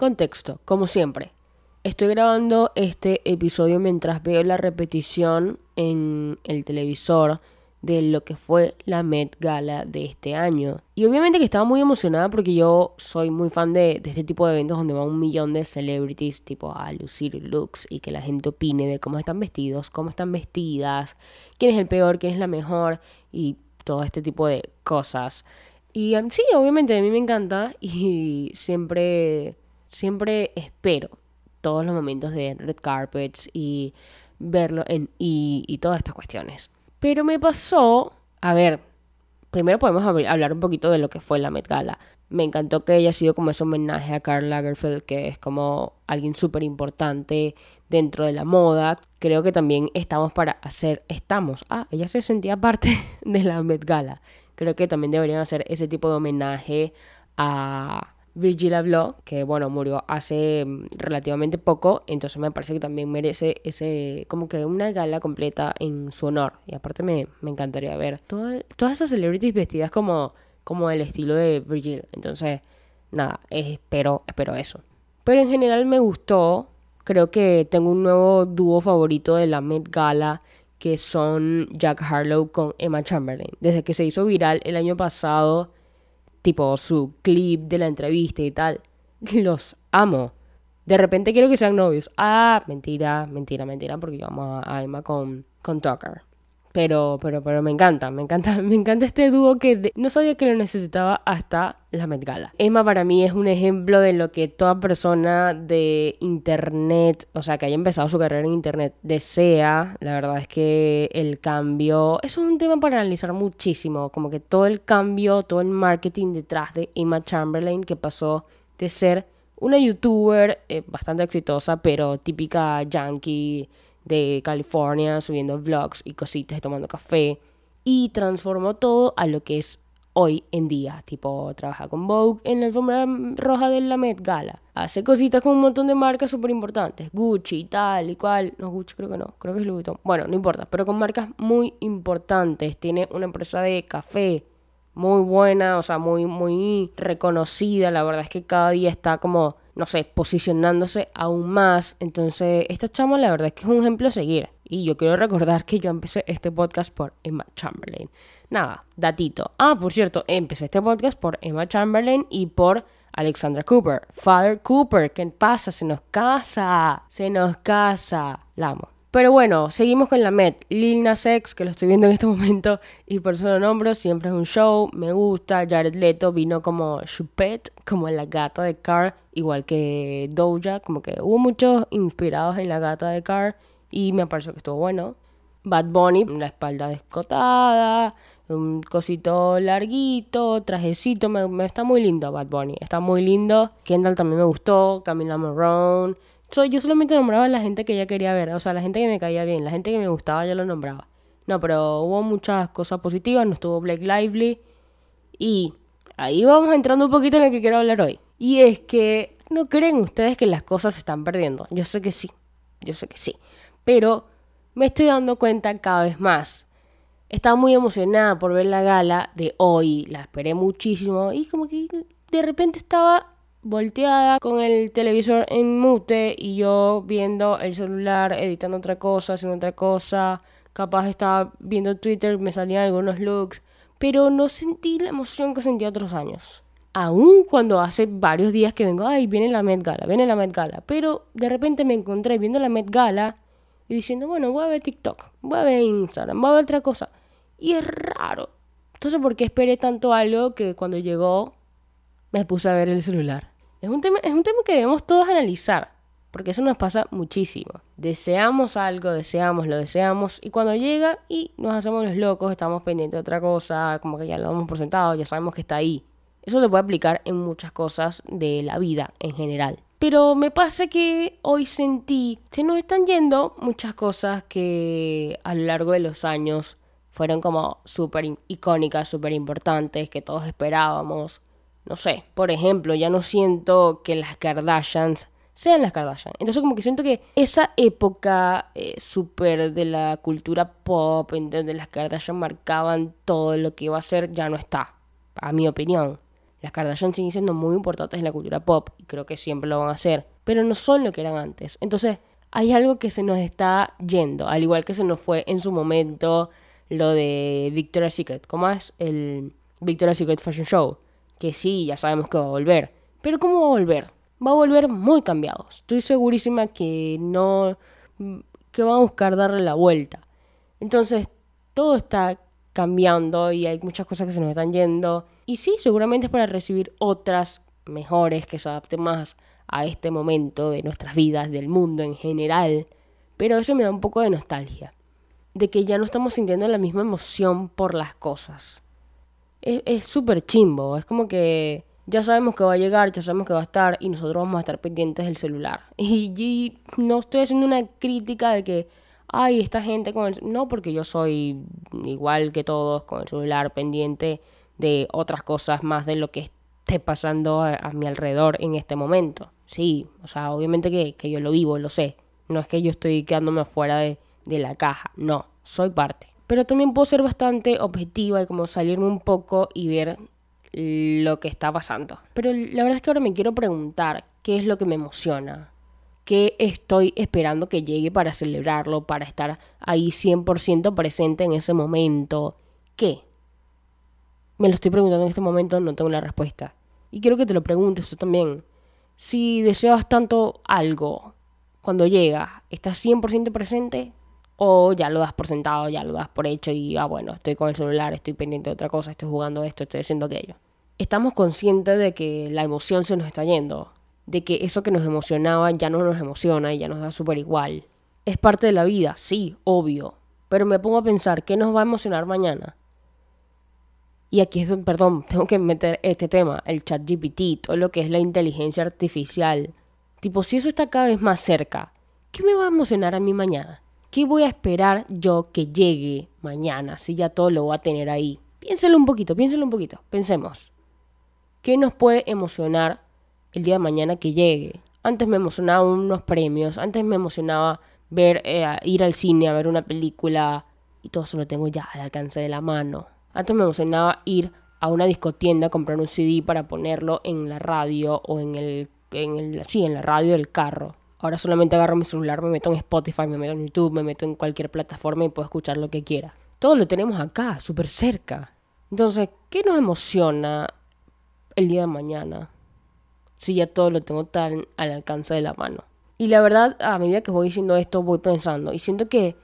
Contexto, como siempre. Estoy grabando este episodio mientras veo la repetición en el televisor de lo que fue la Met Gala de este año. Y obviamente que estaba muy emocionada porque yo soy muy fan de, este tipo de eventos donde va un millón de celebrities tipo a lucir looks y que la gente opine de cómo están vestidos, cómo están vestidas, quién es el peor, quién es la mejor y todo este tipo de cosas. Y um, sí, obviamente a mí me encanta y siempre, siempre espero todos los momentos de red carpets y verlo en y, y todas estas cuestiones. Pero me pasó, a ver, primero podemos hablar un poquito de lo que fue la Met Gala. Me encantó que haya sido como ese homenaje a Karl Lagerfeld, que es como alguien súper importante dentro de la moda. Creo que también estamos para hacer, estamos, ah, ella se sentía parte de la Met Gala. Creo que también deberían hacer ese tipo de homenaje a Virgil Abloh, que bueno, murió hace mm, relativamente poco, entonces me parece que también merece ese, como que una gala completa en su honor. Y aparte me, me encantaría ver todas esas celebrities vestidas como, como el estilo de Virgil. Entonces, nada, espero, espero eso. Pero en general me gustó, creo que tengo un nuevo dúo favorito de la Met Gala que son Jack Harlow con Emma Chamberlain. Desde que se hizo viral el año pasado, tipo su clip de la entrevista y tal. Los amo. De repente quiero que sean novios. Ah, mentira, mentira, mentira, porque yo amo a Emma con, con Tucker. Pero, pero, pero me encanta, me encanta, me encanta este dúo que no sabía que lo necesitaba hasta la Met Gala. Emma para mí es un ejemplo de lo que toda persona de internet, o sea, que haya empezado su carrera en internet, desea. La verdad es que el cambio, es un tema para analizar muchísimo, como que todo el cambio, todo el marketing detrás de Emma Chamberlain que pasó de ser una youtuber eh, bastante exitosa, pero típica yankee de California subiendo vlogs y cositas y tomando café y transformó todo a lo que es hoy en día. Tipo, trabaja con Vogue en la alfombra roja de la Met Gala. Hace cositas con un montón de marcas súper importantes. Gucci, tal y cual. No, Gucci creo que no. Creo que es Louis Vuitton. Bueno, no importa. Pero con marcas muy importantes. Tiene una empresa de café muy buena. O sea, muy, muy reconocida. La verdad es que cada día está como no sé, posicionándose aún más. Entonces, esta chama la verdad es que es un ejemplo a seguir. Y yo quiero recordar que yo empecé este podcast por Emma Chamberlain. Nada, datito. Ah, por cierto, empecé este podcast por Emma Chamberlain y por Alexandra Cooper. Father Cooper, ¿qué pasa? Se nos casa. Se nos casa. La amo. Pero bueno, seguimos con la Met. Lil Nas que lo estoy viendo en este momento y por eso lo nombro, siempre es un show, me gusta. Jared Leto vino como Chupette, como la gata de Car, igual que Doja, como que hubo muchos inspirados en la gata de Car y me pareció que estuvo bueno. Bad Bunny, la espalda descotada, un cosito larguito, trajecito, me, está muy lindo Bad Bunny, está muy lindo. Kendall también me gustó, Camila Marrone yo solamente nombraba a la gente que ella quería ver, o sea, la gente que me caía bien, la gente que me gustaba, yo lo nombraba. No, pero hubo muchas cosas positivas, no estuvo Blake Lively. Y ahí vamos entrando un poquito en lo que quiero hablar hoy. Y es que, ¿no creen ustedes que las cosas se están perdiendo? Yo sé que sí, yo sé que sí. Pero me estoy dando cuenta cada vez más. Estaba muy emocionada por ver la gala de hoy, la esperé muchísimo y como que de repente estaba volteada con el televisor en mute y yo viendo el celular, editando otra cosa, haciendo otra cosa. Capaz estaba viendo Twitter, me salían algunos looks, pero no sentí la emoción que sentí otros años. Aún cuando hace varios días que vengo, ay, viene la Met Gala, viene la Met Gala, pero de repente me encontré viendo la Met Gala y diciendo, bueno, voy a ver TikTok, voy a ver Instagram, voy a ver otra cosa. Y es raro. Entonces, ¿por qué esperé tanto algo que cuando llegó me puse a ver el celular? Es un tema, es un tema que debemos todos analizar, porque eso nos pasa muchísimo. Deseamos algo, deseamos, lo deseamos, y cuando llega y nos hacemos los locos, estamos pendientes de otra cosa, como que ya lo hemos presentado, ya sabemos que está ahí. Eso se puede aplicar en muchas cosas de la vida en general. Pero me pasa que hoy sentí, se nos están yendo muchas cosas que a lo largo de los años fueron como súper icónicas, súper importantes, que todos esperábamos no sé, por ejemplo, ya no siento que las Kardashians sean las Kardashians. Entonces como que siento que esa época eh, súper de la cultura pop, en donde las Kardashian marcaban todo lo que iba a ser, ya no está, a mi opinión. Las Kardashian siguen siendo muy importantes en la cultura pop y creo que siempre lo van a hacer, pero no son lo que eran antes. Entonces, hay algo que se nos está yendo, al igual que se nos fue en su momento lo de Victoria's Secret, ¿cómo es? El Victoria's Secret Fashion Show, que sí, ya sabemos que va a volver, pero ¿cómo va a volver? Va a volver muy cambiado. Estoy segurísima que no que van a buscar darle la vuelta. Entonces, todo está cambiando y hay muchas cosas que se nos están yendo. Y sí, seguramente es para recibir otras mejores que se adapten más a este momento de nuestras vidas, del mundo en general. Pero eso me da un poco de nostalgia. De que ya no estamos sintiendo la misma emoción por las cosas. Es súper chimbo. Es como que ya sabemos que va a llegar, ya sabemos que va a estar y nosotros vamos a estar pendientes del celular. Y, y no estoy haciendo una crítica de que ay, esta gente con el... No, porque yo soy igual que todos con el celular pendiente de otras cosas más de lo que esté pasando a, mi alrededor en este momento. Sí, o sea, obviamente que, que, yo lo vivo, lo sé. No es que yo estoy quedándome afuera de, de la caja, no, soy parte. Pero también puedo ser bastante objetiva y como salirme un poco y ver lo que está pasando. Pero la verdad es que ahora me quiero preguntar qué es lo que me emociona que estoy esperando que llegue para celebrarlo, para estar ahí 100% presente en ese momento. ¿Qué? Me lo estoy preguntando en este momento, no tengo la respuesta. Y quiero que te lo preguntes tú también. Si deseas tanto algo, cuando llega, ¿estás 100% presente? ¿O ya lo das por sentado, ya lo das por hecho y, ah, bueno, estoy con el celular, estoy pendiente de otra cosa, estoy jugando esto, estoy haciendo aquello? Estamos conscientes de que la emoción se nos está yendo de que eso que nos emocionaba ya no nos emociona y ya nos da súper igual. Es parte de la vida, sí, obvio, pero me pongo a pensar, ¿qué nos va a emocionar mañana? Y aquí es, perdón, tengo que meter este tema, el chat GPT, todo lo que es la inteligencia artificial. Tipo, si eso está cada vez más cerca, ¿qué me va a emocionar a mí mañana? ¿Qué voy a esperar yo que llegue mañana si ya todo lo voy a tener ahí? Piénselo un poquito, piénselo un poquito, pensemos. ¿Qué nos puede emocionar el día de mañana que llegue. Antes me emocionaba unos premios, antes me emocionaba ver, eh, ir al cine a ver una película y todo eso lo tengo ya al alcance de la mano. Antes me emocionaba ir a una discotienda a comprar un CD para ponerlo en la radio o en el, en el, sí, en la radio del carro. Ahora solamente agarro mi celular, me meto en Spotify, me meto en YouTube, me meto en cualquier plataforma y puedo escuchar lo que quiera. Todo lo tenemos acá, súper cerca. Entonces, ¿qué nos emociona el día de mañana? si ya todo lo tengo tan al alcance de la mano. Y la verdad, a medida que voy diciendo esto, voy pensando y siento que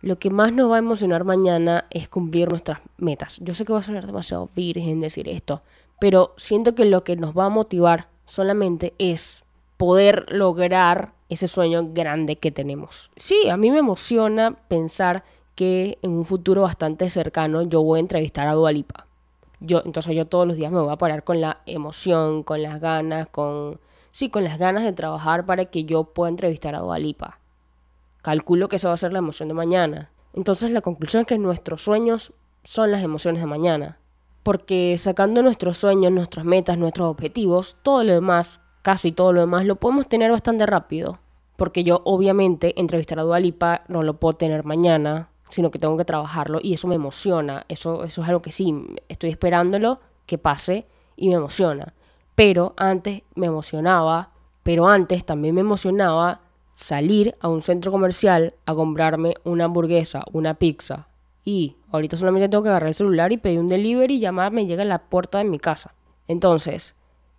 lo que más nos va a emocionar mañana es cumplir nuestras metas. Yo sé que va a sonar demasiado virgen decir esto, pero siento que lo que nos va a motivar solamente es poder lograr ese sueño grande que tenemos. Sí, a mí me emociona pensar que en un futuro bastante cercano yo voy a entrevistar a Dualipa yo, entonces yo todos los días me voy a parar con la emoción, con las ganas, con sí, con las ganas de trabajar para que yo pueda entrevistar a Dualipa. Calculo que eso va a ser la emoción de mañana. Entonces la conclusión es que nuestros sueños son las emociones de mañana. Porque sacando nuestros sueños, nuestras metas, nuestros objetivos, todo lo demás, casi todo lo demás, lo podemos tener bastante rápido. Porque yo obviamente entrevistar a Dualipa no lo puedo tener mañana, sino que tengo que trabajarlo y eso me emociona. Eso, eso es algo que sí, estoy esperándolo que pase y me emociona. Pero antes me emocionaba, pero antes también me emocionaba salir a un centro comercial a comprarme una hamburguesa, una pizza. Y ahorita solamente tengo que agarrar el celular y pedir un delivery y llamarme y llega a la puerta de mi casa. Entonces,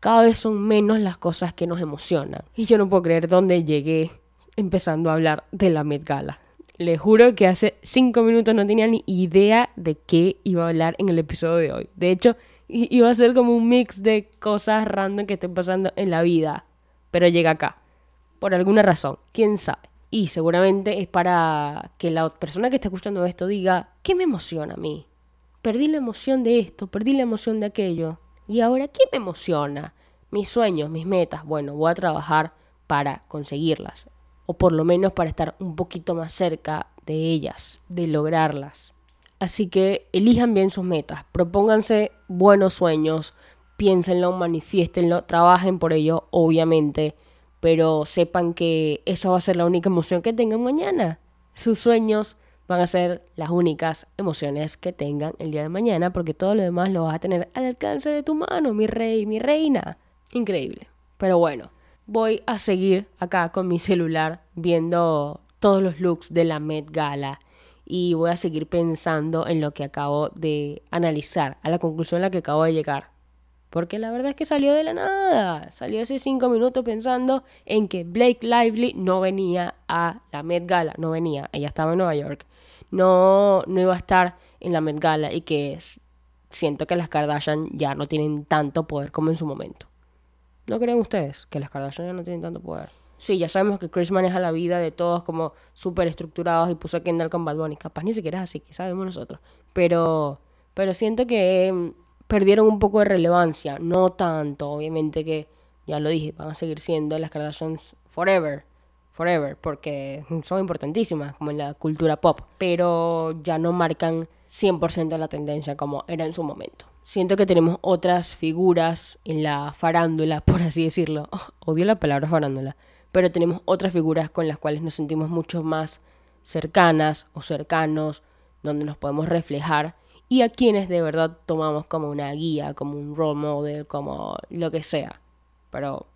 cada vez son menos las cosas que nos emocionan. Y yo no puedo creer dónde llegué empezando a hablar de la Met Gala. Le juro que hace cinco minutos no tenía ni idea de qué iba a hablar en el episodio de hoy. De hecho, iba a ser como un mix de cosas random que estén pasando en la vida. Pero llega acá. Por alguna razón. ¿Quién sabe? Y seguramente es para que la persona que está escuchando esto diga, ¿qué me emociona a mí? Perdí la emoción de esto, perdí la emoción de aquello. ¿Y ahora qué me emociona? Mis sueños, mis metas. Bueno, voy a trabajar para conseguirlas o por lo menos para estar un poquito más cerca de ellas, de lograrlas. Así que elijan bien sus metas, propónganse buenos sueños, piénsenlo, manifiéstenlo, trabajen por ello, obviamente, pero sepan que esa va a ser la única emoción que tengan mañana. Sus sueños van a ser las únicas emociones que tengan el día de mañana, porque todo lo demás lo vas a tener al alcance de tu mano, mi rey, mi reina. Increíble. Pero bueno, voy a seguir acá con mi celular viendo todos los looks de la Met Gala y voy a seguir pensando en lo que acabo de analizar, a la conclusión a la que acabo de llegar. Porque la verdad es que salió de la nada. Salió hace cinco minutos pensando en que Blake Lively no venía a la Met Gala. No venía. Ella estaba en Nueva York. No, no iba a estar en la Met Gala. Y que siento que las Kardashian ya no tienen tanto poder como en su momento. ¿No creen ustedes que las Kardashian ya no tienen tanto poder? Sí, ya sabemos que Chris maneja la vida de todos como súper estructurados y puso a Kendall con Bad Bunny. Capaz ni siquiera es así, que sabemos nosotros. Pero, pero siento que mm, perdieron un poco de relevancia. No tanto, obviamente que, ya lo dije, van a seguir siendo las Kardashians forever. Forever, porque son importantísimas como en la cultura pop. Pero ya no marcan 100% la tendencia como era en su momento. Siento que tenemos otras figuras en la farándula, por así decirlo. odio la palabra farándula pero tenemos otras figuras con las cuales nos sentimos mucho más cercanas o cercanos, donde nos podemos reflejar y a quienes de verdad tomamos como una guía, como un role model, como lo que sea. Pero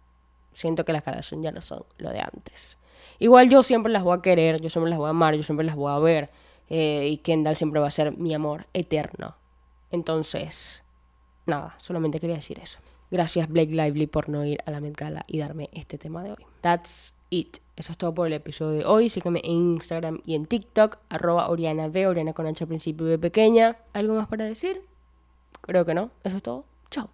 siento que las Kardashian ya no son lo de antes. Igual yo siempre las voy a querer, yo siempre las voy a amar, yo siempre las voy a ver. Eh, y Kendall siempre va a ser mi amor eterno. Entonces, nada, solamente quería decir eso. Gracias Blake Lively por no ir a la Met Gala y darme este tema de hoy. That's it. Eso es todo por el episodio de hoy. Sígueme en Instagram y en TikTok, arroba Oriana V, Oriana con H al principio de pequeña. ¿Algo más para decir? Creo que no. Eso es todo. Chao.